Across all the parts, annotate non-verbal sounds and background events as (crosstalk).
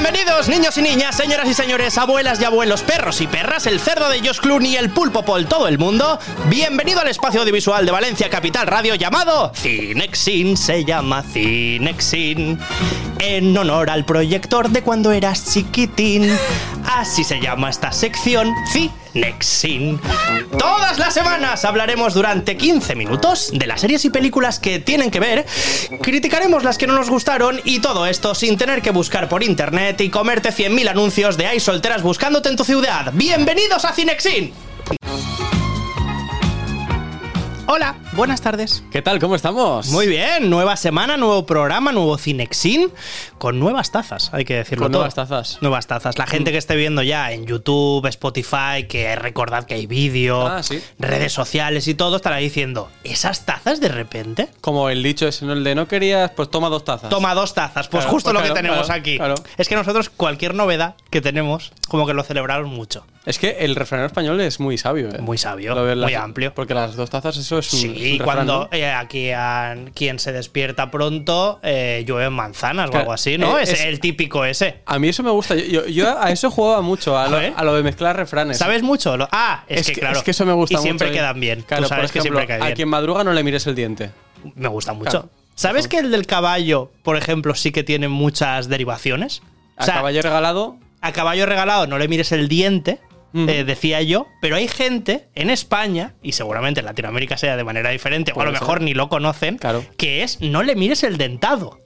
Bienvenidos, niños y niñas, señoras y señores, abuelas y abuelos, perros y perras, el cerdo de Josh Clooney, el pulpo por todo el mundo. Bienvenido al espacio audiovisual de Valencia Capital Radio llamado Cinexin. Se llama Cinexin. En honor al proyector de cuando eras chiquitín. Así se llama esta sección, Cinexin. Todas las semanas hablaremos durante 15 minutos de las series y películas que tienen que ver, criticaremos las que no nos gustaron y todo esto sin tener que buscar por internet y comerte 100.000 anuncios de hay solteras buscándote en tu ciudad. ¡Bienvenidos a Cinexin! Hola, buenas tardes. ¿Qué tal? ¿Cómo estamos? Muy bien, nueva semana, nuevo programa, nuevo Cinexin, con nuevas tazas, hay que decirlo Con todo. nuevas tazas. Nuevas tazas. La gente que esté viendo ya en YouTube, Spotify, que recordad que hay vídeo, Ah, sí. redes sociales y todo, estará diciendo, ¿esas tazas de repente? Como el dicho es, el de no querías, pues toma dos tazas. Toma dos tazas, pues Claro, justo pues lo que tenemos claro, aquí. Es que nosotros cualquier novedad que tenemos, como que lo celebramos mucho. Es que el refranero español es muy sabio, ¿eh? Muy sabio, las- muy amplio. Porque las dos tazas, eso es un. Sí, es un refrán, cuando ¿no? eh, aquí a quien se despierta pronto eh, llueven manzanas o algo así, ¿no? eh, es, el típico ese. A mí eso me gusta. Yo, a eso jugaba mucho, a (laughs) lo, A a de mezclar refranes. ¿Sabes mucho? Ah, es, Es que, que, claro. es que eso me gusta y mucho. siempre ¿eh? quedan bien. Claro, Tú sabes por que ejemplo, siempre cae A bien. quien madruga no le mires el diente. Me gusta mucho. Claro. ¿Sabes que el del caballo, por ejemplo, sí que tiene muchas derivaciones? A caballo regalado. a caballo regalado no le mires el diente, Eh, decía yo, pero hay gente en España, y seguramente en Latinoamérica sea de manera diferente, o a lo ser. mejor ni lo conocen, Claro. que es no le mires el dentado.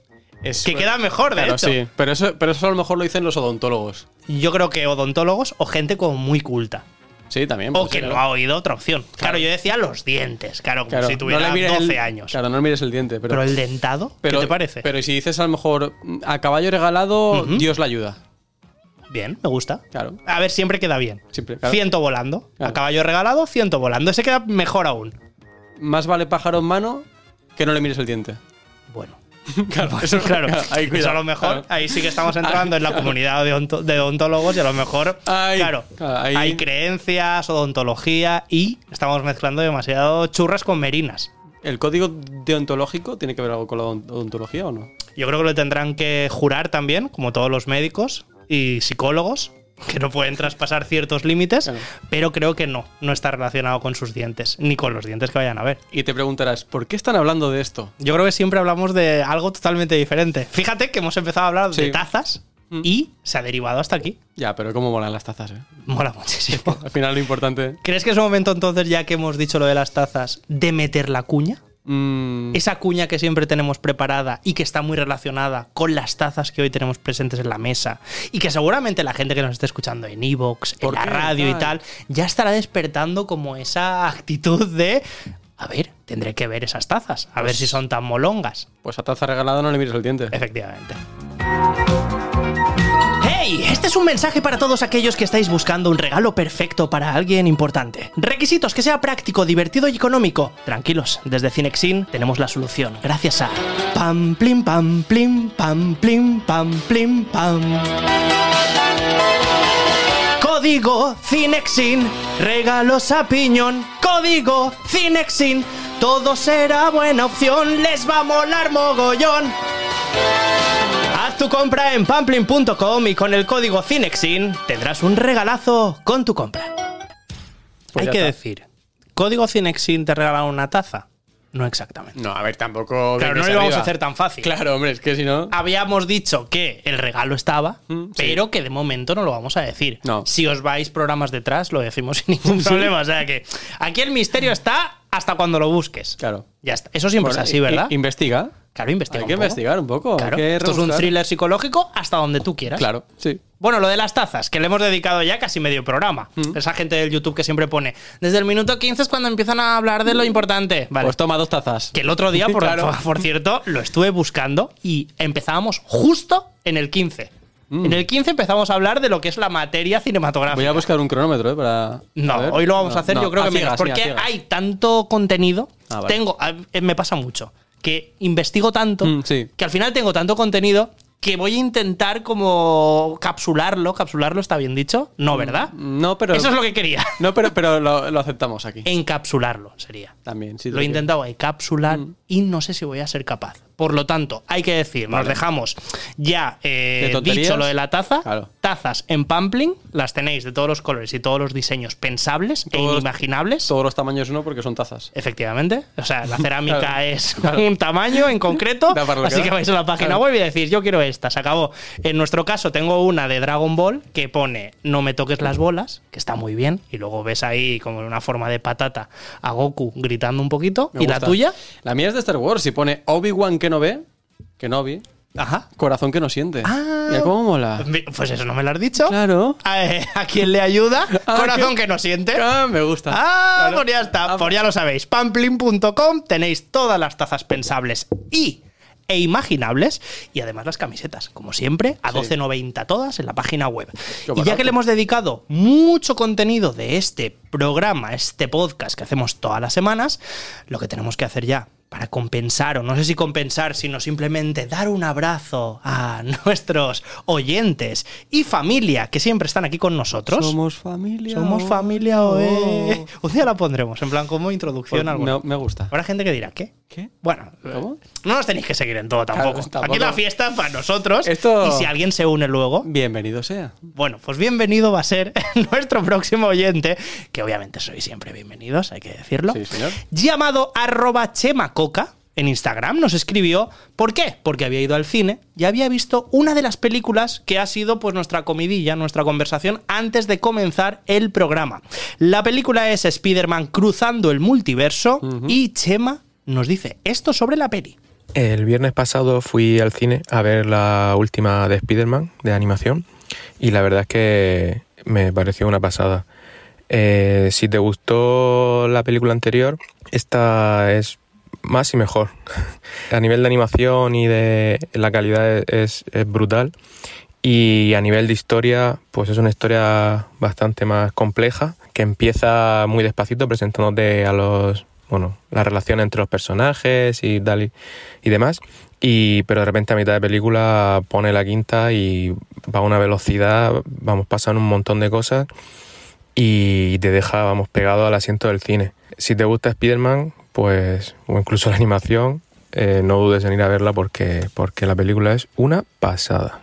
Es, Que queda mejor, de Claro, hecho. sí. Pero eso, pero eso a lo mejor lo dicen los odontólogos. Yo creo que odontólogos o gente como muy culta. Sí, también. O que no claro. ha oído otra opción. Claro, Claro. yo decía los dientes, claro, como Claro, si no tuviera mires 12 el- años. Claro, no le mires el diente. Pero, Pero el dentado, pero- ¿qué te parece? Pero si dices a lo mejor a caballo regalado. Dios la ayuda. Bien, me gusta. Claro. A ver, siempre queda bien. Siempre, claro. Ciento volando. A Claro. caballo regalado, ciento volando. Ese queda mejor aún. Más vale pájaro en mano que no le mires el diente. Bueno. (laughs) Claro, eso, (laughs) Claro, (laughs) ahí eso cuidado, a lo mejor, claro. ahí sí que estamos entrando en la comunidad de, onto- de odontólogos y a lo mejor, Ahí, claro, claro, ahí. hay creencias, odontología y estamos mezclando demasiado churras con merinas. ¿El código deontológico tiene que ver algo con la odont- odontología o no? Yo creo que lo tendrán que jurar también, como todos los médicos y psicólogos, que no pueden traspasar ciertos límites, Claro. pero creo que no, no está relacionado con sus dientes, ni con los dientes que vayan a ver. Y te preguntarás, ¿por qué están hablando de esto? Yo creo que siempre hablamos de algo totalmente diferente. Fíjate que hemos empezado a hablar de tazas Mm. y se ha derivado hasta aquí. Ya, pero cómo molan las tazas, ¿eh? Mola muchísimo. (laughs) Al final lo importante... ¿Crees que es un momento entonces, ya que hemos dicho lo de las tazas, de meter la cuña? Mm, Esa cuña que siempre tenemos preparada y que está muy relacionada con las tazas que hoy tenemos presentes en la mesa y que seguramente la gente que nos esté escuchando en Evox, en ¿Por la radio y Tal. tal, ya estará despertando como esa actitud de, a ver, tendré que ver esas tazas, a ver Pues- si son tan molongas. Pues a taza regalada no le mires el diente. Efectivamente. ¡Hey! Este es un mensaje para todos aquellos que estáis buscando un regalo perfecto para alguien importante. Requisitos que sea práctico, divertido y económico. Tranquilos, desde Cinexin tenemos la solución. Gracias a Pam Plim Pam Plim Pam Plim Pam Plim Pam. Código Cinexin, regalos a piñón. Código Cinexin, todo será buena opción, les va a molar mogollón. Haz tu compra en pamplin.com y con el código Cinexin tendrás un regalazo con tu compra. Pues Hay que está. decir, ¿código Cinexin te regala una taza? No exactamente. No, a ver, tampoco... Claro, no lo íbamos a hacer tan fácil. Claro, hombre, es que si no... Habíamos dicho que el regalo estaba, Mm, sí. pero que de momento no lo vamos a decir. No. Si os vais programas detrás, lo decimos (laughs) sin ningún (laughs) problema. O sea que aquí el misterio está hasta cuando lo busques. Claro. Ya está. Eso siempre Bueno, es así, ¿verdad? Investiga. claro, investiga. Hay un que poco. investigar un poco. Claro. Esto es un thriller psicológico hasta donde tú quieras. Claro, sí. Bueno, lo de las tazas, que le hemos dedicado ya casi medio programa. Mm. Esa gente del YouTube que siempre pone, desde el minuto 15 es cuando empiezan a hablar de lo importante. Vale. Pues toma dos tazas. que el otro día, (laughs) por, Claro. por- (laughs) por cierto, lo estuve buscando y empezábamos justo en el 15. Mm. En el 15 empezamos a hablar de lo que es la materia cinematográfica. Voy a buscar un cronómetro, ¿eh? Para. No, hoy lo vamos No, a hacer no, yo creo que menos, porque hay tanto contenido. Ah, vale. Tengo, eh, me pasa mucho que investigo tanto Mm, sí. que al final tengo tanto contenido que voy a intentar como capsularlo. Capsularlo está bien dicho, no, ¿verdad? No, pero. Eso es lo que quería. No, pero, pero (laughs) lo, lo aceptamos aquí. Encapsularlo sería. También, sí. Lo he intentado encapsular Mm. y no sé si voy a ser capaz. Por lo tanto, hay que decir, nos Vale. dejamos ya eh, dicho lo de la taza. Claro. Tazas en Pampling, las tenéis de todos los colores y todos los diseños pensables e inimaginables. Todos los tamaños no, porque son tazas. Efectivamente. O sea, la cerámica (laughs) Claro, es claro. un tamaño en concreto. (laughs) Así que vais a la página web y decís, yo quiero esta. Se acabó. En nuestro caso, tengo una de Dragon Ball que pone no me toques las bolas, que está muy bien. Y luego ves ahí, como en una forma de patata, a Goku gritando un poquito. Me ¿Y la tuya? La mía es de Star Wars. Si pone Obi-Wan que no ve, que no vi, Ajá. corazón que no siente. Ah. Mira cómo mola. Pues eso no me lo has dicho. Claro. A, eh, ¿a quién le ayuda? (laughs) Ah, Corazón que- que no siente. Ah, me gusta. Ah, Claro. pues ya está, Ah, pues ya lo sabéis. Pamplin.com tenéis todas las tazas pensables y e imaginables y además las camisetas, como siempre, a Sí. 12.90 todas en la página web. Y ya que le hemos dedicado mucho contenido de este programa, este podcast que hacemos todas las semanas, lo que tenemos que hacer ya para compensar, o no sé si compensar, sino simplemente dar un abrazo a (laughs) nuestros oyentes y familia que siempre están aquí con nosotros. Somos familia. Somos familia, Oh. (laughs) Un día la pondremos, en plan, como introducción Pues me, me gusta. Habrá gente que dirá, ¿qué? ¿Qué? Bueno, ¿Cómo? no nos tenéis que seguir en todo tampoco. Claro, tampoco. Aquí la fiesta es para nosotros. Esto- Y si alguien se une luego, Bienvenido sea. bueno, pues bienvenido va a ser (laughs) nuestro próximo oyente, que obviamente sois siempre bienvenidos, hay que decirlo. Sí, señor. Llamado arroba en Instagram nos escribió, ¿por qué? Porque había ido al cine y había visto una de las películas que ha sido pues nuestra comidilla, nuestra conversación antes de comenzar el programa. La película es Spider-Man cruzando el multiverso y Chema nos dice esto sobre la peli. El viernes pasado fui al cine a ver la última de Spider-Man de animación y la verdad es que me pareció una pasada. Eh, si te gustó la película anterior, esta es más y mejor. a nivel de animación y de la calidad es, brutal y a nivel de historia, pues es una historia bastante más compleja que empieza muy despacito presentándote a los, bueno, la relación entre los personajes y tal y, y demás. Y, pero de repente a mitad de película pone la quinta y va a una velocidad, vamos, pasan un montón de cosas y te deja, vamos, pegado al asiento del cine. Si te gusta Spider-Man, pues, o incluso la (laughs) animación, eh, no dudes en ir a verla porque, porque la película es una pasada.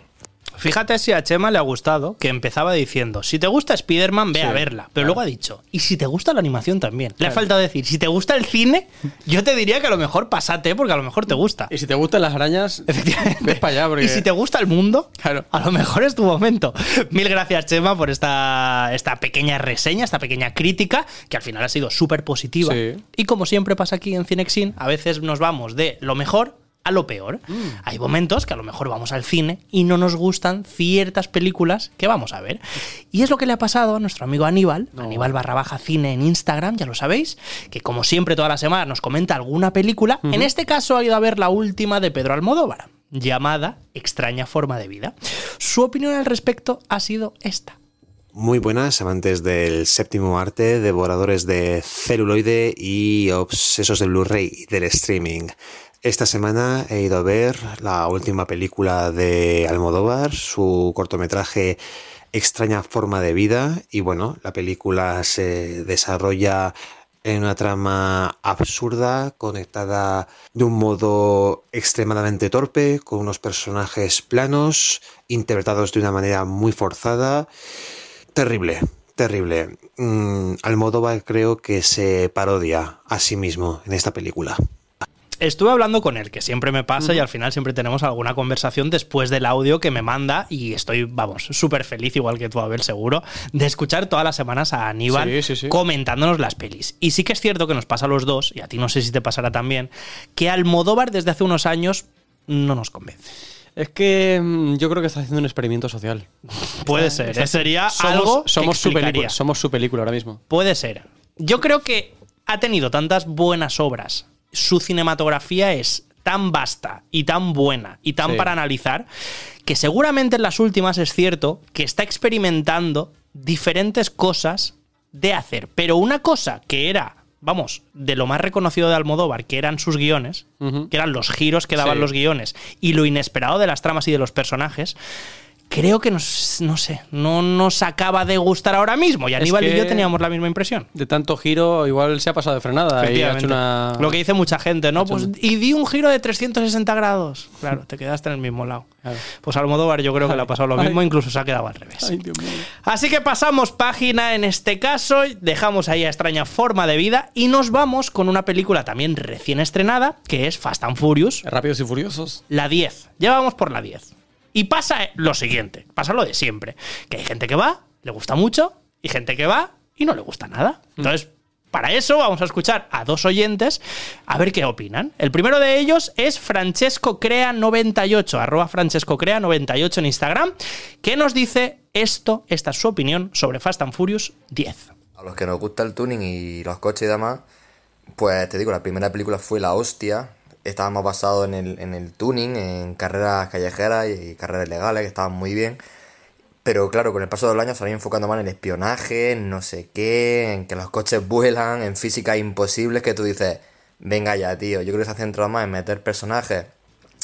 Fíjate si a Chema le ha gustado, que empezaba diciendo, si te gusta Spider-Man, ve Sí, a verla. Pero claro. luego ha dicho, y si te gusta la animación también. Le ha faltado decir, si te gusta el cine, yo te diría que a lo mejor pasate, porque a lo mejor te gusta. Y si te gustan las arañas, Efectivamente. para allá. Porque... Y si te gusta el mundo, Claro. a lo mejor es tu momento. Mil gracias, Chema, por esta, esta pequeña reseña, esta pequeña crítica, que al final ha sido súper positiva. Sí. Y como siempre pasa aquí en Cinexin, a veces nos vamos de lo mejor a lo peor. Mm. Hay momentos que a lo mejor vamos al cine y no nos gustan ciertas películas que vamos a ver. Y es lo que le ha pasado a nuestro amigo Aníbal, No. Aníbal barra baja cine en Instagram, ya lo sabéis, que como siempre toda la semana nos comenta alguna película. En este caso ha ido a ver la última de Pedro Almodóvar, llamada Extraña forma de vida. Su opinión al respecto ha sido esta. Muy buenas, amantes del séptimo arte, devoradores de celuloide y obsesos del Blu-ray y del streaming. Esta semana he ido a ver la última película de Almodóvar, su cortometraje Extraña forma de vida y bueno, la película se desarrolla en una trama absurda, conectada de un modo extremadamente torpe, con unos personajes planos, interpretados de una manera muy forzada. Terrible, terrible. Mm, Almodóvar creo que se parodia a sí mismo en esta película. Estuve hablando con él, que siempre me pasa y al final siempre tenemos alguna conversación después del audio que me manda y estoy, vamos, súper feliz, igual que tú, Abel, seguro, de escuchar todas las semanas a Aníbal Sí, sí, sí. comentándonos las pelis. Y sí que es cierto que nos pasa a los dos, y a ti no sé si te pasará también, que Almodóvar desde hace unos años no nos convence. Es que mm, yo creo que está haciendo un experimento social. (laughs) Puede ser, ¿eh? sería somos, algo que somos su película. Somos su película ahora mismo. Puede ser. Yo creo que ha tenido tantas buenas obras. Su cinematografía es tan vasta y tan buena y tan Sí. para analizar que seguramente en las últimas es cierto que está experimentando diferentes cosas de hacer. Pero una cosa que era, vamos, de lo más reconocido de Almodóvar, que eran sus guiones, que eran los giros que daban Sí. los guiones y lo inesperado de las tramas y de los personajes, creo que nos, no sé, no nos acaba de gustar ahora mismo. Y Aníbal y que- yo teníamos la misma impresión. De tanto giro, igual se ha pasado de frenada. Y ha Efectivamente. hecho una... Lo que dice mucha gente, ¿no? Pues, y di un giro de 360 grados. Claro, te quedaste en el mismo lado. Claro. Pues Almodóvar yo creo que le ha pasado lo Ay. mismo, incluso se ha quedado al revés. Ay, Dios mío. Así que pasamos página en este caso, dejamos ahí a extraña forma de vida y nos vamos con una película también recién estrenada, que es Fast and Furious, Rápidos y furiosos. la 10. Ya vamos por la 10. Y pasa lo siguiente, pasa lo de siempre, que hay gente que va, le gusta mucho, y gente que va y no le gusta nada. Entonces, para eso vamos a escuchar a dos oyentes a ver qué opinan. El primero de ellos es Francesco Crea98, arroba Francesco Crea98 en Instagram, que nos dice esto, esta es su opinión sobre Fast and Furious 10. A los que nos gusta el tuning y los coches y demás, pues te digo, la primera película fue La Hostia. Estábamos basados en el, en el tuning, en carreras callejeras y carreras legales, que estaban muy bien. Pero claro, con el paso de los años se ido enfocando más en el espionaje, en no sé qué, en que los coches (laughs) vuelan, en físicas imposibles que tú dices, venga ya, tío. Yo creo que se ha centrado más en meter personajes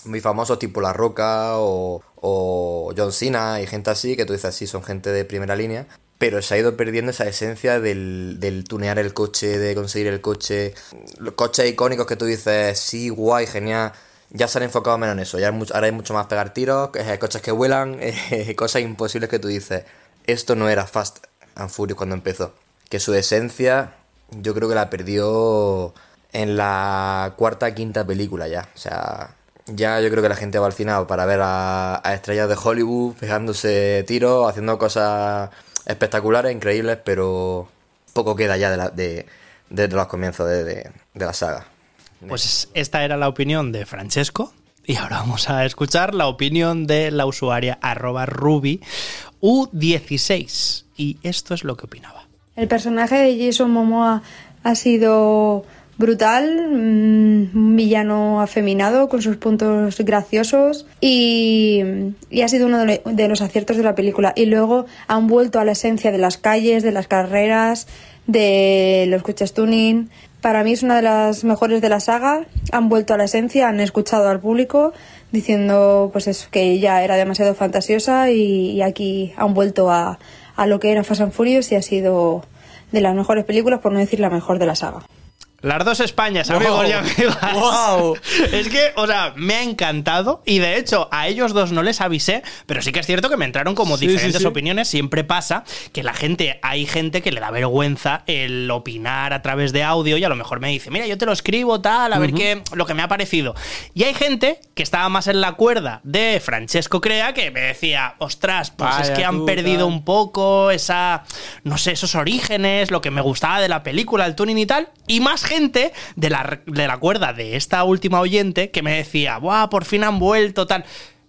muy famosos tipo La Roca o, o John Cena y gente así, que tú dices, sí, son gente de primera línea. Pero se ha ido perdiendo esa esencia del, del tunear el coche, de conseguir el coche. Los coches icónicos que tú dices, sí, guay, genial. Ya se han enfocado menos en eso. Ya ahora hay mucho más pegar tiros, eh, coches que vuelan, (laughs) eh, cosas imposibles que tú dices. Esto no era Fast and Furious cuando empezó. Que su esencia, yo creo que la perdió en la cuarta, quinta película ya. O sea, ya yo creo que la gente va al final para ver a, a estrellas de Hollywood pegándose tiros, haciendo cosas espectaculares, increíbles, pero poco queda ya de, la- de, de- de los comienzos de, de- de la saga. Pues esta era la opinión de Francesco. Y ahora vamos a escuchar la opinión de la usuaria arroba ruby U16. Y esto es lo que opinaba. El personaje de Jason Momoa ha sido brutal, mm, un villano afeminado con sus puntos graciosos y, y ha sido uno de, lo- de los aciertos de la película. Y luego han vuelto a la esencia de las calles, de las carreras, de los coches tuning. Para mí es una de las mejores de la saga. Han vuelto a la esencia, han escuchado al público diciendo pues eso, que ya era demasiado fantasiosa y, y aquí han vuelto a, a lo que era Fast and Furious y ha sido de las mejores películas, por no decir la mejor de la saga. Las dos Españas, amigos Wow. y amigas. Wow. (laughs) Es que, o sea, me ha encantado y de hecho a ellos dos no les avisé, pero sí que es cierto que me entraron como Sí, diferentes sí, sí. opiniones. Siempre pasa que la gente, hay gente que le da vergüenza el opinar a través de audio y a lo mejor me dice, mira, yo te lo escribo tal, a ver qué, lo que me ha parecido. Y hay gente que estaba más en la cuerda de Francesco Crea que me decía, ostras, pues es que han tú, perdido tal". un poco esa, no sé, esos orígenes, lo que me gustaba de la película, el tuning y tal, y más gente de la, de la cuerda de esta última oyente que me decía, ¡buah, por fin han vuelto, tal!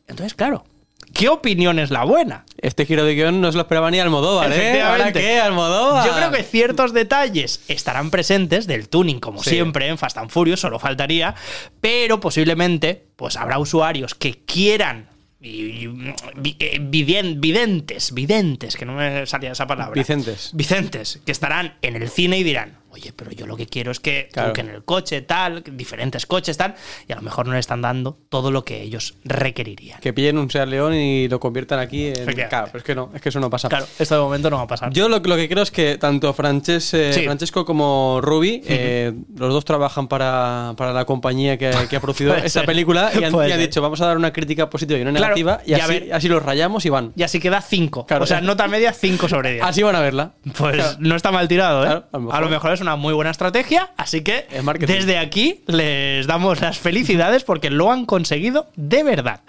Entonces, claro, ¿qué opinión es la buena? Este giro de guion no se lo esperaba ni Almodóvar, ¿eh? ¿Ahora qué, Almodóvar? Yo creo que ciertos detalles estarán presentes del tuning, como Sí. siempre en Fast and Furious, solo faltaría, pero posiblemente pues habrá usuarios que quieran eh, videntes, videntes, que no me salía esa palabra. Vicentes. Vicentes, que estarán en el cine y dirán, oye, pero yo lo que quiero es que Claro. que en el coche, tal, diferentes coches, tal, y a lo mejor no le están dando todo lo que ellos requerirían. Que pillen un Seat León y lo conviertan aquí en... Claro, pero es que no, es que eso no pasa. Claro, esto de momento no va a pasar. Yo lo, lo que creo es que tanto Frances, eh, Sí. Francesco como Ruby, eh, los dos trabajan para, para la compañía que, que ha producido (laughs) esta ser. película y han, y han dicho, vamos a dar una crítica positiva y una Claro, negativa y y a así, ver- así los rayamos y van. Y así queda 5. Claro. o sea, nota media 5 sobre 10. Así van a verla. Pues no está mal tirado, ¿eh? Claro, a, lo mejor. es una muy buena estrategia, así que Es desde aquí les damos las felicidades porque lo han conseguido de verdad.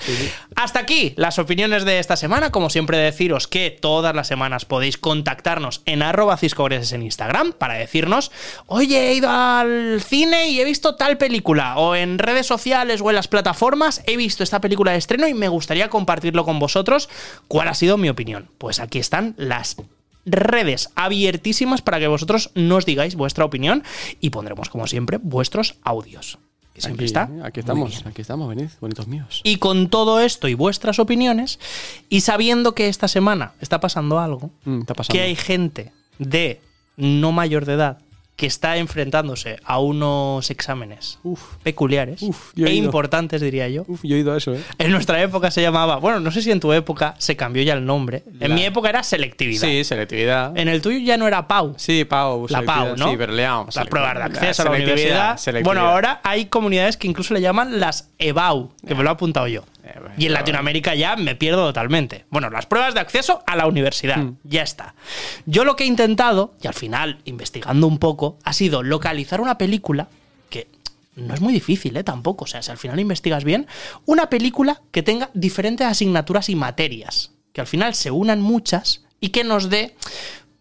Hasta aquí las opiniones de esta semana. Como siempre deciros que todas las semanas podéis contactarnos en arroba ciscogreses en Instagram para decirnos, oye, he ido al cine y he visto tal película, o en redes sociales o en las plataformas he visto esta película de estreno y me gustaría compartirlo con vosotros. ¿Cuál ha sido mi opinión? Pues aquí están las redes abiertísimas para que vosotros nos digáis vuestra opinión y pondremos, como siempre, vuestros audios. Que siempre Aquí, está. aquí muy estamos, aquí estamos, venid, bonitos míos. Y con todo esto y vuestras opiniones, y sabiendo que esta semana está pasando algo, Mm, está pasando. que hay gente de no mayor de edad que está enfrentándose a unos exámenes peculiares Uf, e importantes, diría yo. Uf, yo he ido a eso, ¿eh? En nuestra época se llamaba, bueno, no sé si en tu época se cambió ya el nombre. En La- mi época era selectividad. Sí, selectividad. En el tuyo ya no era PAU. Sí, Pau. La. PAU, ¿no? Sí, pero le llamamos. Las pruebas de acceso a la universidad. selectividad. Bueno, ahora hay comunidades que incluso le llaman las EBAU, que me lo he apuntado yo. Y en Latinoamérica ya me pierdo totalmente. Bueno, las pruebas de acceso a la universidad. Hmm. Ya está. Yo lo que he intentado, y al final, investigando un poco, ha sido localizar una película que no es muy difícil, ¿eh? Tampoco. O sea, si al final investigas bien, una película que tenga diferentes asignaturas y materias. Que al final se unan muchas y que nos dé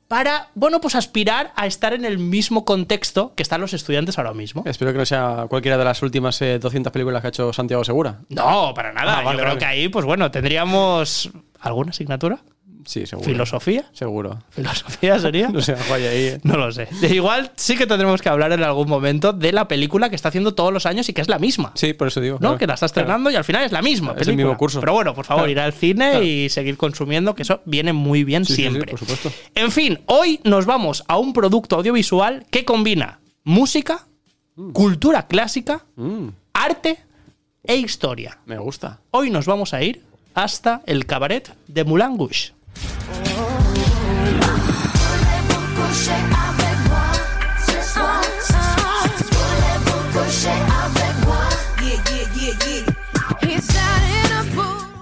para, bueno, pues aspirar a estar en el mismo contexto que están los estudiantes ahora mismo. Espero que no sea cualquiera de las últimas eh, 200 películas que ha hecho Santiago Segura. No, para nada. Ah, vale, Yo creo vale. que ahí, pues bueno, tendríamos alguna asignatura. Sí, seguro. ¿Filosofía? Seguro. ¿Filosofía sería? (laughs) No sé, vaya ahí. eh. No lo sé. Igual sí que tendremos que hablar en algún momento de la película que está haciendo todos los años y que es la misma. Sí, por eso digo. ¿no? claro. Que la está Claro. estrenando y al final es la misma. Es el película. mismo curso. Pero bueno, por favor, ir al cine y seguir consumiendo, que eso viene muy bien Sí, sí, sí, siempre. por supuesto. En fin, hoy nos vamos a un producto audiovisual que combina música, cultura clásica, Mm, arte e historia. me gusta. Hoy nos vamos a ir hasta el cabaret de Moulin Rouge.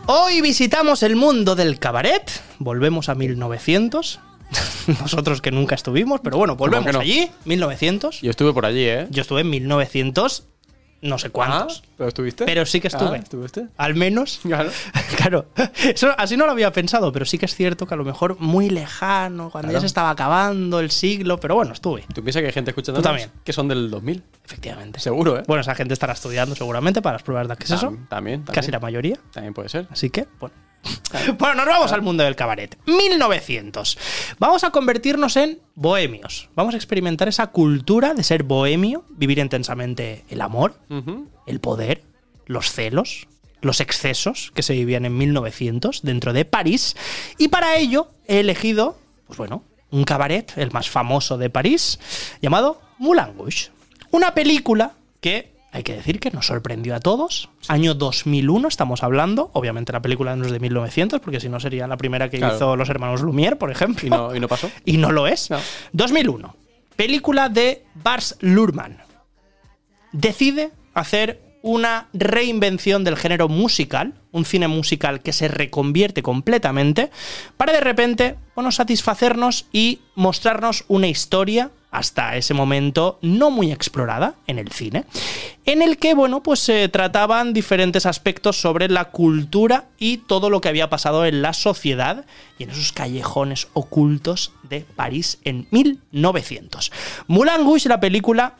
Hoy visitamos el mundo del cabaret, volvemos a 1900. (laughs) Nosotros que nunca estuvimos, pero bueno, volvemos no? allí, 1900. Yo estuve por allí, ¿eh? Yo estuve en 1900, no sé cuántos. Ah, ¿Pero estuviste? Pero sí que estuve. Ah, ¿Estuviste? Al menos. (laughs) Claro. (laughs) Claro, eso, así no lo había pensado, pero sí que es cierto que a lo mejor muy lejano, cuando ya se estaba acabando el siglo, pero bueno, estuve. ¿Tú piensas que hay gente escuchando también. que son del 2000? Efectivamente. Seguro, ¿eh? Bueno, esa gente estará estudiando seguramente para las pruebas de acceso. Tam- también, también. Casi la mayoría. También puede ser. Así que, bueno. (laughs) Bueno, nos vamos al mundo del cabaret. 1900. Vamos a convertirnos en bohemios. Vamos a experimentar esa cultura de ser bohemio, vivir intensamente el amor, el poder, los celos, los excesos que se vivían en 1900 dentro de París. Y para ello he elegido, pues bueno, un cabaret, el más famoso de París, llamado Moulin Rouge. Una película que hay que decir que nos sorprendió a todos. Año 2001 estamos hablando. Obviamente la película no es de 1900, porque si no sería la primera que Claro. hizo los hermanos Lumière, por ejemplo. ¿Y no, y no pasó? (laughs) Y no lo es. No. 2001. Película de Bars Luhrmann. Decide hacer una reinvención del género musical, un cine musical que se reconvierte completamente, para de repente, bueno, satisfacernos y mostrarnos una historia hasta ese momento no muy explorada en el cine, en el que, bueno, pues se trataban diferentes aspectos sobre la cultura y todo lo que había pasado en la sociedad y en esos callejones ocultos de París en 1900. Moulin Rouge, la película,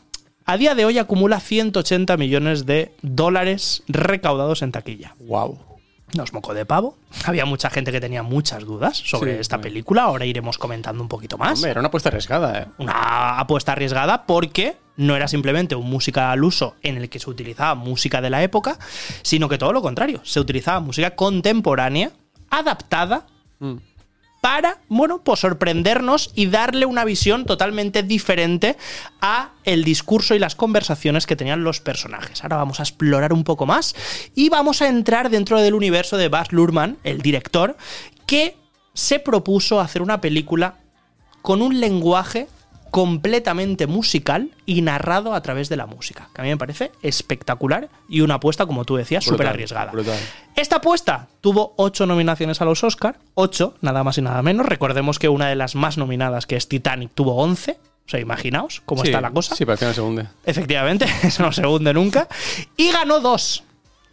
a día de hoy acumula 180 millones de dólares recaudados en taquilla. Wow. Nos moco de pavo. Había mucha gente que tenía muchas dudas sobre Sí, esta película. Ahora iremos comentando un poquito más. Hombre, era una apuesta arriesgada, ¿eh? Una apuesta arriesgada porque no era simplemente un música al uso en el que se utilizaba música de la época, sino que todo lo contrario. Se utilizaba música contemporánea, adaptada Mm. Para, bueno, pues sorprendernos y darle una visión totalmente diferente a el discurso y las conversaciones que tenían los personajes. Ahora vamos a explorar un poco más y vamos a entrar dentro del universo de Baz Luhrmann, el director, que se propuso hacer una película con un lenguaje completamente musical y narrado a través de la música, que a mí me parece espectacular y una apuesta, como tú decías, súper arriesgada. brutal. Esta apuesta tuvo ocho nominaciones a los Oscar, ocho, nada más y nada menos. Recordemos que una de las más nominadas, que es Titanic, tuvo 11. O sea, imaginaos cómo Sí, está la cosa. Sí, pero al final se hunde. Efectivamente, (laughs) eso no se hunde nunca. Y ganó dos.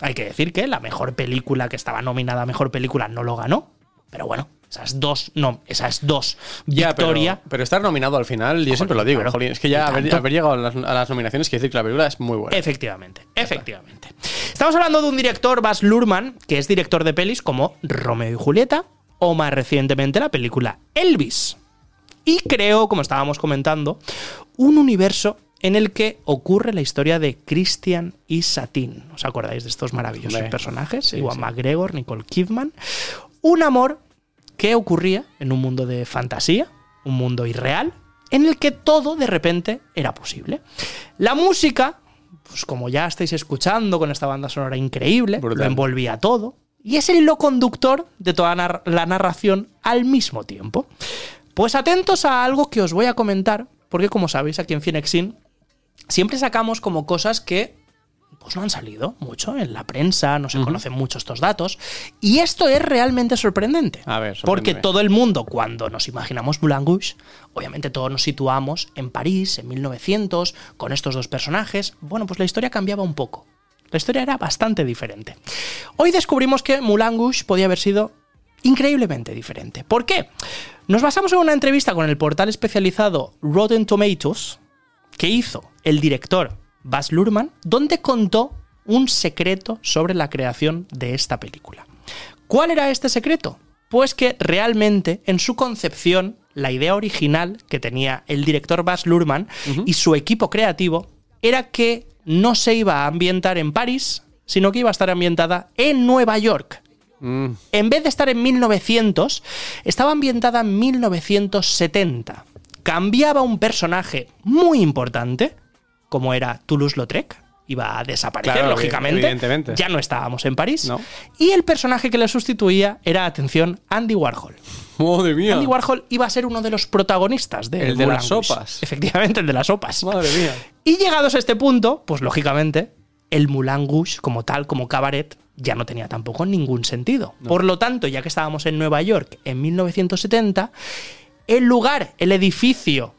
Hay que decir que la mejor película que estaba nominada a mejor película no lo ganó. Pero bueno, esas dos, no, esas dos Ya, pero, victoria. pero estar nominado al final, yo siempre lo digo, claro. jolín, es que ya haber, llegado a las, a las nominaciones quiere decir que la película es muy buena. Efectivamente, efectivamente. Estamos hablando de un director, Baz Luhrmann, que es director de pelis como Romeo y Julieta, o más recientemente la película Elvis. Y creo, como estábamos comentando, un universo en el que ocurre la historia de Christian y Satin. ¿Os acordáis de estos maravillosos Hombre, personajes? sí, Iwan sí. McGregor, Nicole Kidman. Un amor que ocurría en un mundo de fantasía, un mundo irreal, en el que todo de repente era posible. La música, pues como ya estáis escuchando con esta banda sonora increíble, Brutal. lo envolvía todo y es el hilo conductor de toda nar- la narración al mismo tiempo. Pues atentos a algo que os voy a comentar, porque como sabéis aquí en Cinexin siempre sacamos como cosas que pues no han salido mucho en la prensa, no se conocen mucho estos datos. Y esto es realmente sorprendente. A ver, porque todo el mundo, cuando nos imaginamos Moulin Rouge, obviamente todos nos situamos en París, en 1900, con estos dos personajes. Bueno, pues la historia cambiaba un poco. La historia era bastante diferente. Hoy descubrimos que Moulin Rouge podía haber sido increíblemente diferente. ¿Por qué? Nos basamos en una entrevista con el portal especializado Rotten Tomatoes que hizo el director Baz Luhrmann, donde contó un secreto sobre la creación de esta película. ¿Cuál era este secreto? Pues que realmente en su concepción la idea original que tenía el director Baz Luhrmann y su equipo creativo era que no se iba a ambientar en París, sino que iba a estar ambientada en Nueva York. Mm, En vez de estar en 1900, estaba ambientada en 1970. Cambiaba un personaje muy importante, como era Toulouse-Lautrec. Iba a desaparecer, Claro, lógicamente. evidentemente. Ya no estábamos en París. No. Y el personaje que le sustituía era, atención, Andy Warhol. Madre mía. Andy Warhol iba a ser uno de los protagonistas de El de Moulin las sopas. Efectivamente, el de las sopas. Madre mía. Y llegados a este punto, pues lógicamente, el Moulin Rouge, como tal, como cabaret, ya no tenía tampoco ningún sentido. Por lo tanto, ya que estábamos en Nueva York en 1970, el lugar, el edificio,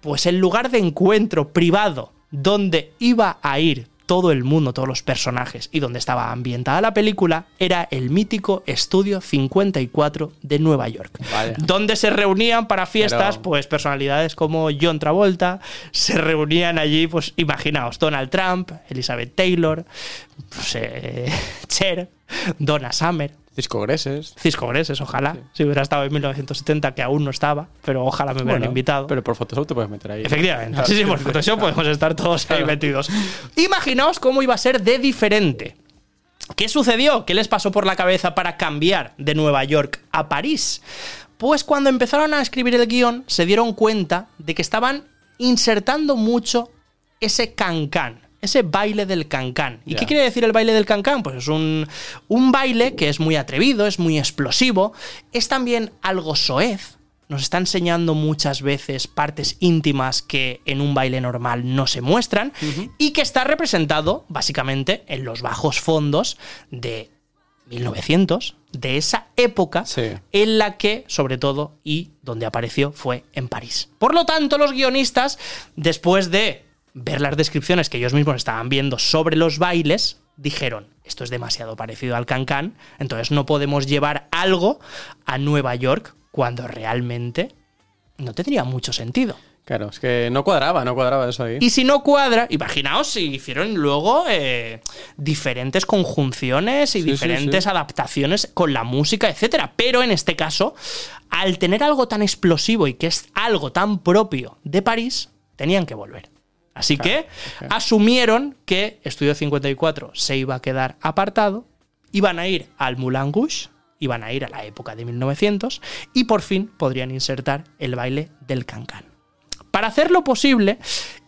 pues el lugar de encuentro privado donde iba a ir todo el mundo, todos los personajes y donde estaba ambientada la película, era el mítico Estudio 54 de Nueva York. Donde se reunían para fiestas, Pero- pues personalidades como John Travolta, se reunían allí, pues imaginaos, Donald Trump, Elizabeth Taylor, pues, eh, (laughs) Cher, Donna Summer, Cisco Greses. Cisco Greses, ojalá, si hubiera estado en 1970, que aún no estaba, pero ojalá me hubieran Bueno, invitado. Pero por Photoshop te puedes meter ahí. Efectivamente. Sí, sí, por Photoshop podemos estar todos ahí metidos. Imaginaos cómo iba a ser de diferente. ¿Qué sucedió? ¿Qué les pasó por la cabeza para cambiar de Nueva York a París? Pues cuando empezaron a escribir el guion se dieron cuenta de que estaban insertando mucho ese cancán, ese baile del cancán. ¿Y qué quiere decir el baile del cancán? Pues es un, un baile que es muy atrevido, es muy explosivo, es también algo soez. Nos está enseñando muchas veces partes íntimas que en un baile normal no se muestran y que está representado básicamente en los bajos fondos de 1900, de esa época Sí. en la que, sobre todo, y donde apareció fue en París. Por lo tanto, los guionistas, después de ver las descripciones que ellos mismos estaban viendo sobre los bailes, dijeron, esto es demasiado parecido al Cancán, entonces no podemos llevar algo a Nueva York cuando realmente no tendría mucho sentido. Claro, es que no cuadraba, no cuadraba eso ahí. Y si no cuadra, imaginaos si hicieron luego eh, diferentes conjunciones y Sí, sí, diferentes sí. adaptaciones con la música, etcétera. Pero en este caso, al tener algo tan explosivo y que es algo tan propio de París, tenían que volver. Así que asumieron que Estudio 54 se iba a quedar apartado, iban a ir al Moulin Rouge, iban a ir a la época de 1900 y por fin podrían insertar el baile del cancán. Para hacerlo posible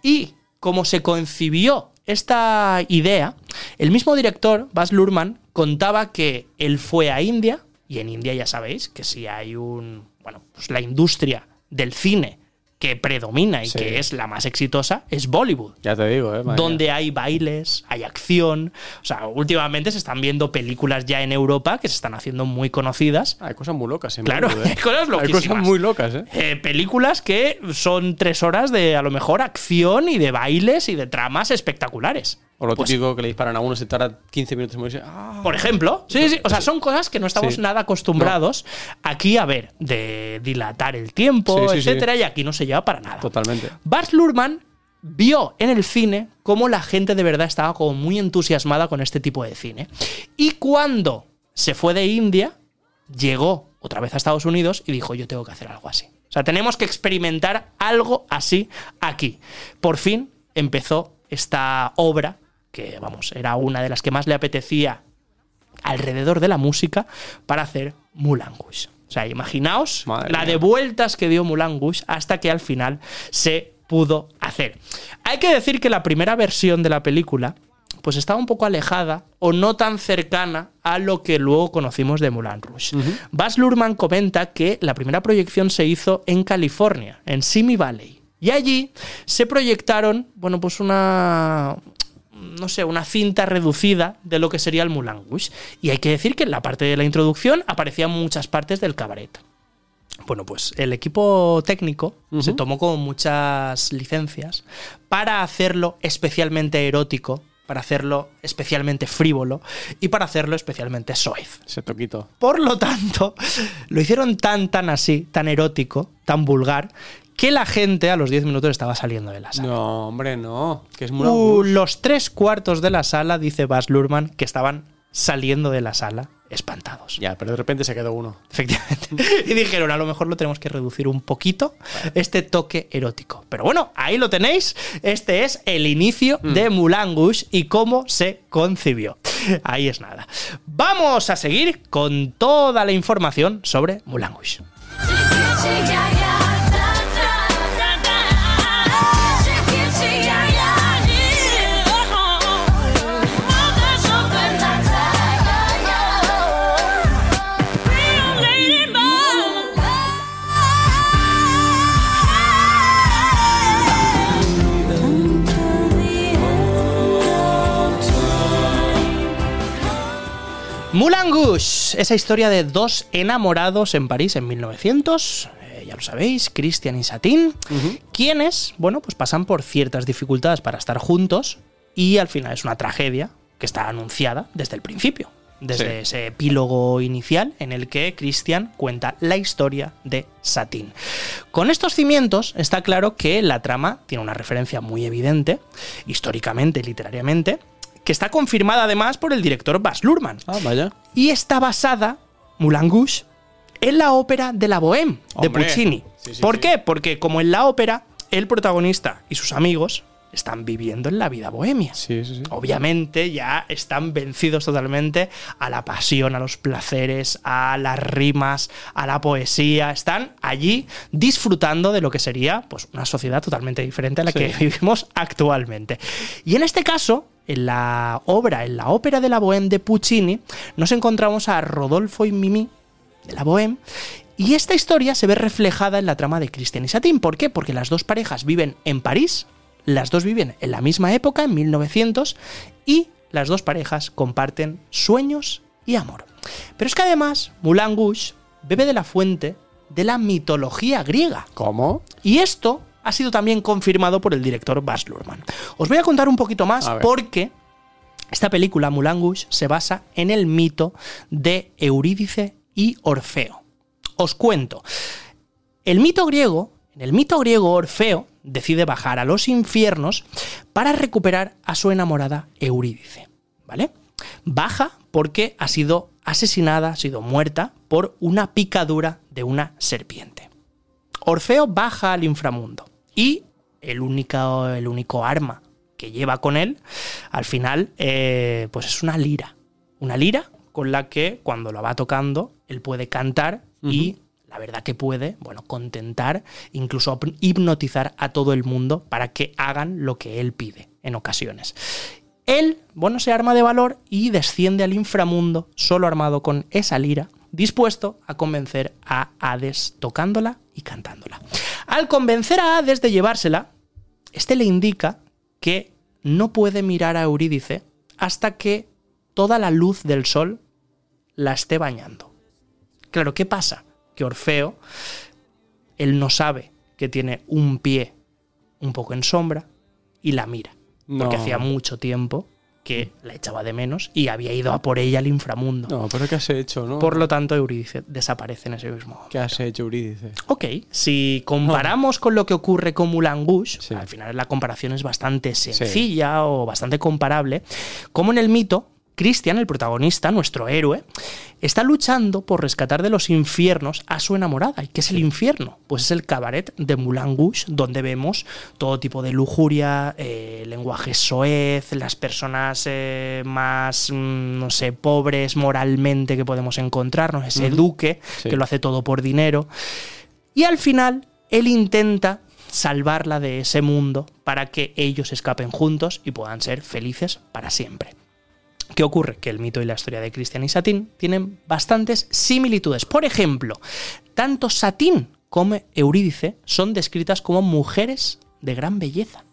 y como se concibió esta idea, el mismo director, Baz Luhrmann, contaba que él fue a India, y en India ya sabéis que si hay un, bueno, pues la industria del cine que predomina y Sí. que es la más exitosa es Bollywood Ya te digo, ¿eh? donde hay bailes, hay acción. O sea, últimamente se están viendo películas ya en Europa que se están haciendo muy conocidas. Hay cosas muy locas en Claro, Bollywood, (laughs) ¿eh? hay cosas Hay loquísimas. cosas muy locas, ¿eh? Eh, películas que son tres horas de a lo mejor acción y de bailes y de tramas espectaculares. O lo Pues, típico que le disparan a uno, se tarda 15 minutos en morirse. ¡Ah! Por ejemplo, sí, sí, o sea, son cosas que no estamos Sí. nada acostumbrados aquí a ver, de dilatar el tiempo, Sí, sí, sí. etcétera, y aquí no se lleva para nada. Totalmente. Baz Luhrmann vio en el cine cómo la gente de verdad estaba como muy entusiasmada con este tipo de cine. Y cuando se fue de India, llegó otra vez a Estados Unidos y dijo, yo tengo que hacer algo así. O sea, tenemos que experimentar algo así aquí. Por fin empezó esta obra, que vamos, era una de las que más le apetecía alrededor de la música, para hacer Rouge. O sea, imaginaos Madre la de vueltas que dio Mulan Rouge hasta que al final se pudo hacer. Hay que decir que la primera versión de la película pues estaba un poco alejada o no tan cercana a lo que luego conocimos de Mulan Rouge. Baz Luhrmann comenta que la primera proyección se hizo en California, en Simi Valley. Y allí se proyectaron, bueno, pues una no sé, una cinta reducida de lo que sería el Rouge. Y hay que decir que en la parte de la introducción aparecían muchas partes del cabaret. Bueno, pues el equipo técnico se tomó como muchas licencias para hacerlo especialmente erótico, para hacerlo especialmente frívolo y para hacerlo especialmente soez. Ese toquito. Por lo tanto, lo hicieron tan, tan así, tan erótico, tan vulgar, que la gente a los 10 minutos estaba saliendo de la sala. No, hombre, no. Que es muy Uh, los tres cuartos de la sala, dice Baz Luhrmann, que estaban saliendo de la sala espantados. Ya, pero de repente se quedó uno. Efectivamente. (laughs) Y dijeron, a lo mejor lo tenemos que reducir un poquito, este toque erótico. Pero bueno, ahí lo tenéis. Este es el inicio de Mulan Rouge y cómo se concibió. Ahí es nada. Vamos a seguir con toda la información sobre Mulan Moulin Rouge, esa historia de dos enamorados en París en 1900, eh, ya lo sabéis, Christian y Satin, quienes, bueno, pues pasan por ciertas dificultades para estar juntos y al final es una tragedia que está anunciada desde el principio, desde Sí. ese epílogo inicial en el que Christian cuenta la historia de Satin. Con estos cimientos está claro que la trama tiene una referencia muy evidente, históricamente, literariamente, que está confirmada además por el director Baz Luhrmann Ah, vaya. y está basada, Moulin Rouge, en la ópera de la Bohème de. Puccini. Sí, sí, ¿Por sí. qué? Porque como en la ópera, el protagonista y sus amigos están viviendo en la vida bohemia. Sí, sí, sí. Obviamente ya están vencidos totalmente a la pasión, a los placeres, a las rimas, a la poesía. Están allí disfrutando de lo que sería pues, una sociedad totalmente diferente a la que (laughs) vivimos actualmente. Y en este caso, en la obra, en la ópera de la Bohème de Puccini, nos encontramos a Rodolfo y Mimi de la Bohème. Y esta historia se ve reflejada en la trama de Christian y Satin. ¿Por qué? Porque las dos parejas viven en París, las dos viven en la misma época, en 1900, y las dos parejas comparten sueños y amor. Pero es que además, Moulin Rouge bebe de la fuente de la mitología griega. ¿Cómo? Y esto ha sido también confirmado por el director Baz Luhrmann. Os voy a contar un poquito más porque esta película, Rouge, se basa en el mito de Eurídice y Orfeo. Os cuento. El mito griego, en el mito griego Orfeo decide bajar a los infiernos para recuperar a su enamorada Eurídice, ¿vale? Baja porque ha sido asesinada, ha sido muerta por una picadura de una serpiente. Orfeo baja al inframundo y el único, el único arma que lleva con él, al final, eh, pues es una lira. Una lira con la que cuando lo va tocando, él puede cantar y la verdad que puede, bueno, contentar, incluso hip- hipnotizar a todo el mundo para que hagan lo que él pide en ocasiones. Él, bueno, se arma de valor y desciende al inframundo solo armado con esa lira, dispuesto a convencer a Hades tocándola y cantándola. Al convencer a Hades de llevársela, este le indica que no puede mirar a Eurídice hasta que toda la luz del sol la esté bañando. Claro, ¿qué pasa? Que Orfeo, él no sabe que tiene un pie un poco en sombra y la mira. Porque hacía mucho tiempo que la echaba de menos y había ido a por ella al inframundo. No, pero ¿qué has hecho, no? Por lo tanto, Eurídice desaparece en ese mismo momento. ¿Qué has hecho, Eurídice? Ok, si comparamos con lo que ocurre con Moulin Rouge, Sí. al final la comparación es bastante sencilla o bastante comparable, como en el mito, Christian, el protagonista, nuestro héroe, está luchando por rescatar de los infiernos a su enamorada. ¿Y qué es el infierno? Pues es el cabaret de Moulin Rouge, donde vemos todo tipo de lujuria, eh, lenguaje soez, las personas eh, más, mm, no sé, pobres moralmente que podemos encontrarnos, ese duque Sí. que lo hace todo por dinero. Y al final, él intenta salvarla de ese mundo para que ellos escapen juntos y puedan ser felices para siempre. ¿Qué ocurre? Que el mito y la historia de Cristian y Satín tienen bastantes similitudes. Por ejemplo, tanto Satín como Eurídice son descritas como mujeres de gran belleza.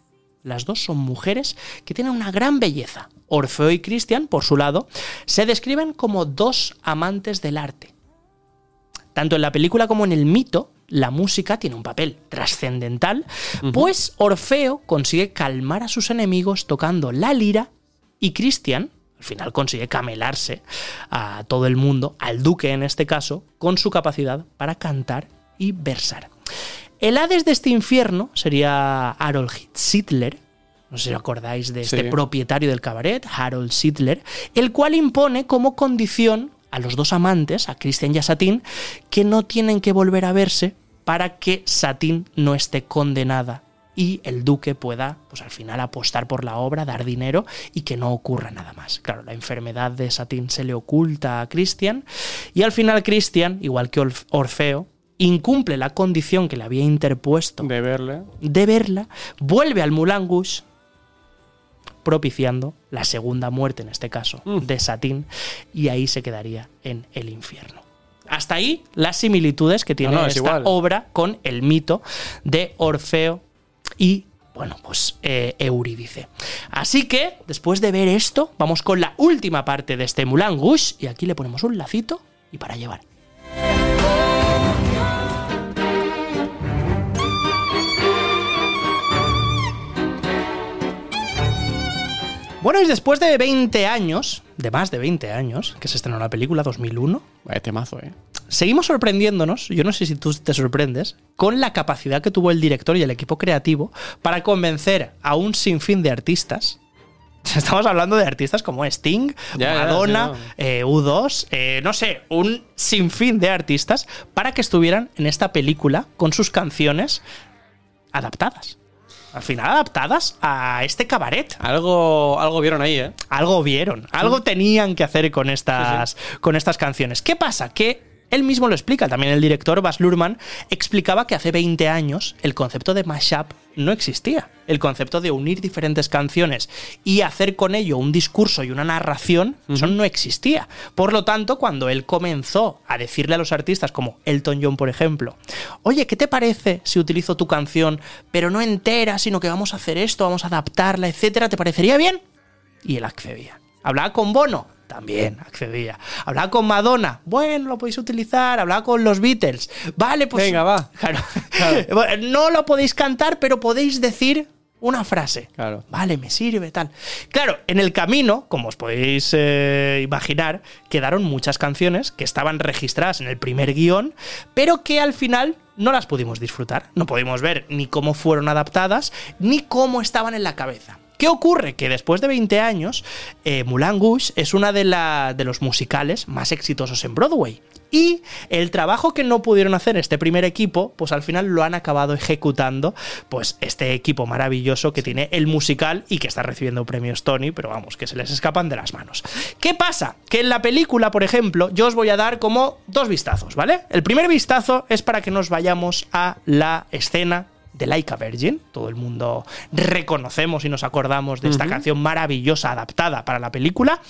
Las dos son mujeres que tienen una gran belleza. Orfeo y Cristian, por su lado, se describen como dos amantes del arte. Tanto en la película como en el mito, la música tiene un papel trascendental, pues Orfeo consigue calmar a sus enemigos tocando la lira y Cristian, final consigue camelarse a todo el mundo, al duque en este caso, con su capacidad para cantar y versar. El Hades de este infierno sería Harold Sidler, no sé si os acordáis de este Sí. propietario del cabaret, Harold Sidler, el cual impone como condición a los dos amantes, a Christian y a Satín, que no tienen que volver a verse para que Satín no esté condenada y el duque pueda, pues al final, apostar por la obra, dar dinero y que no ocurra nada más. Claro, la enfermedad de Satín se le oculta a Christian y al final Christian, igual que Orf- Orfeo, incumple la condición que le había interpuesto De verle. de verla, vuelve al Rouge, propiciando la segunda muerte, en este caso, Mm. de Satín, y ahí se quedaría en el infierno. Hasta ahí las similitudes que tiene No, no, es esta obra con el mito de Orfeo y, bueno, pues eh, Eurídice. Así que, después de ver esto, vamos con la última parte de este Moulin Rouge, y aquí le ponemos un lacito y para llevar. Bueno, y después de 20 años, de más de 20 años, que se estrenó la película 2001, Vaya temazo, ¿eh? Seguimos sorprendiéndonos, yo no sé si tú te sorprendes, con la capacidad que tuvo el director y el equipo creativo para convencer a un sinfín de artistas. (laughs) Estamos hablando de artistas como Sting, Ya, ya, Madonna, eh, U2, eh, no sé, un sinfín de artistas para que estuvieran en esta película con sus canciones adaptadas. Al final adaptadas a este cabaret Algo, algo vieron ahí, ¿eh? algo vieron, algo tenían que hacer con estas, con estas canciones. ¿Qué pasa? Que él mismo lo explica, también el director Bas Luhrmann explicaba que hace 20 años el concepto de mashup no existía. El concepto de unir diferentes canciones y hacer con ello un discurso y una narración, eso no existía. Por lo tanto, cuando él comenzó a decirle a los artistas como Elton John, por ejemplo, oye, ¿qué te parece si utilizo tu canción, pero no entera, sino que vamos a hacer esto, vamos a adaptarla, etcétera? ¿Te parecería bien? Y él accedía. Hablaba con Bono, también accedía. Hablaba con Madonna, bueno, lo podéis utilizar. Hablaba con los Beatles, vale, pues. Venga, va. Claro. (laughs) No lo podéis cantar, pero podéis decir una frase. Claro. Vale, me sirve, tal. Claro, en el camino, como os podéis eh, imaginar, quedaron muchas canciones que estaban registradas en el primer guion, pero que al final no las pudimos disfrutar. No pudimos ver ni cómo fueron adaptadas, ni cómo estaban en la cabeza. ¿Qué ocurre? Que después de 20 años, eh, Moulin es una de, de los musicales más exitosos en Broadway. Y el trabajo que no pudieron hacer este primer equipo, pues al final lo han acabado ejecutando, pues este equipo maravilloso que tiene el musical y que está recibiendo premios Tony, pero vamos, que se les escapan de las manos. ¿Qué pasa? Que en la película, por ejemplo, yo os voy a dar como dos vistazos, ¿vale? El primer vistazo es para que nos vayamos a la escena de Laika Virgin. Todo el mundo reconocemos y nos acordamos de esta canción maravillosa adaptada para la película.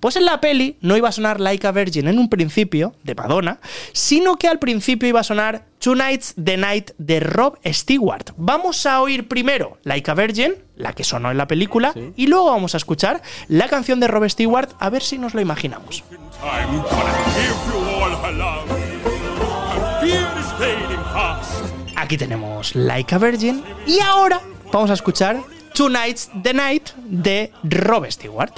Pues en la peli no iba a sonar Laika Virgin en un principio, de Madonna, sino que al principio iba a sonar Tonight's the Night de Rob Stewart. Vamos a oír primero Laika Virgin, la que sonó en la película, y luego vamos a escuchar la canción de Rob Stewart a ver si nos lo imaginamos. Aquí tenemos Like a Virgin. Y ahora vamos a escuchar Tonight's the Night de Rob Stewart.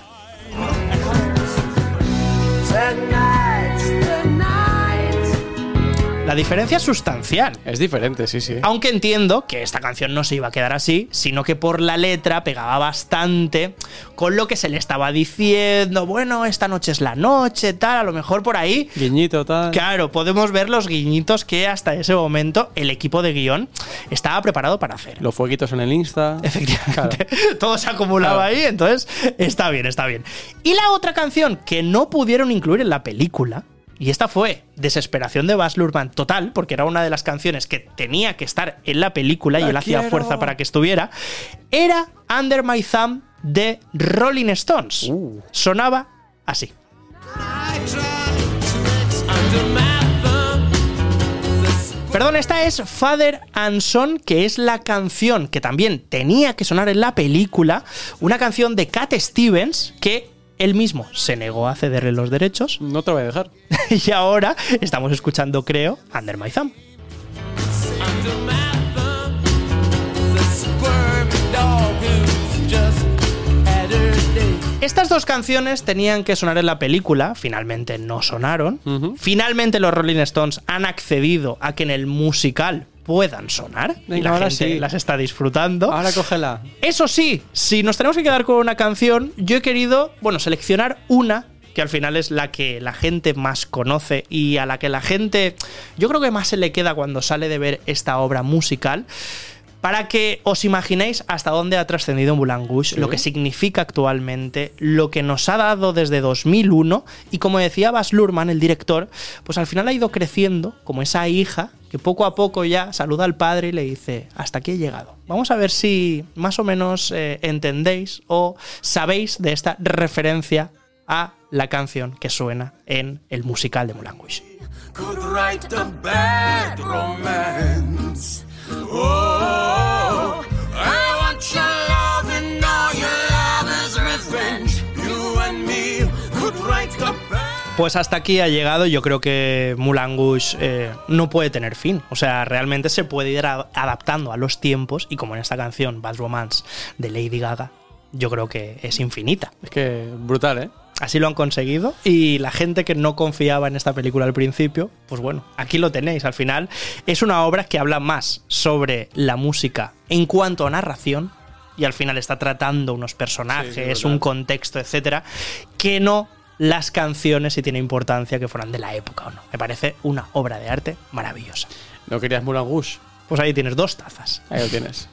La diferencia es sustancial. Es diferente, sí, sí. Aunque entiendo que esta canción no se iba a quedar así, sino que por la letra pegaba bastante con lo que se le estaba diciendo. Bueno, esta noche es la noche, tal, a lo mejor por ahí. Guiñito, tal. Claro, podemos ver los guiñitos que hasta ese momento el equipo de guion estaba preparado para hacer. Los fueguitos en el Insta. Efectivamente. (laughs) Todo se acumulaba Claro. ahí, entonces está bien, está bien. Y la otra canción que no pudieron incluir en la película, y esta fue Desesperación de Baz Luhrmann total, porque era una de las canciones que tenía que estar en la película y él hacía fuerza para que estuviera, era Under My Thumb de Rolling Stones. Uh. Sonaba así. Perdón, esta es Father and Son, que es la canción que también tenía que sonar en la película, una canción de Cat Stevens que él mismo se negó a cederle los derechos (laughs) No te voy a dejar. y ahora estamos escuchando, creo, Under My Thumb. Estas dos canciones tenían que sonar en la película, finalmente no sonaron. Finalmente los Rolling Stones han accedido a que en el musical puedan sonar y la ahora gente sí. las está disfrutando. Ahora cógela. Eso sí, si nos tenemos que quedar con una canción, yo he querido, bueno, seleccionar una que al final es la que la gente más conoce y a la que la gente, yo creo que más se le queda cuando sale de ver esta obra musical. Para que os imaginéis hasta dónde ha trascendido Moulin Rouge, lo que significa actualmente, lo que nos ha dado desde 2001 y como decía Bas Luhrmann, el director, pues al final ha ido creciendo como esa hija que poco a poco ya saluda al padre y le dice, hasta aquí he llegado. Vamos a ver si más o menos eh, entendéis o sabéis de esta referencia a la canción que suena en el musical de Moulin Rouge. Oh, Pues hasta aquí ha llegado. Yo creo que Rouge eh, no puede tener fin. O sea, realmente se puede ir adaptando a los tiempos y como en esta canción Bad Romance de Lady Gaga, yo creo que es infinita. Es que brutal, ¿eh? Así lo han conseguido y la gente que no confiaba en esta película al principio, pues bueno, aquí lo tenéis. Al final es una obra que habla más sobre la música en cuanto a narración y al final está tratando unos personajes, Sí, un contexto, etcétera, que no las canciones si tiene importancia que fueran de la época o no. Me parece una obra de arte maravillosa. ¿No querías Mulangus? Pues ahí tienes dos tazas. Ahí lo tienes.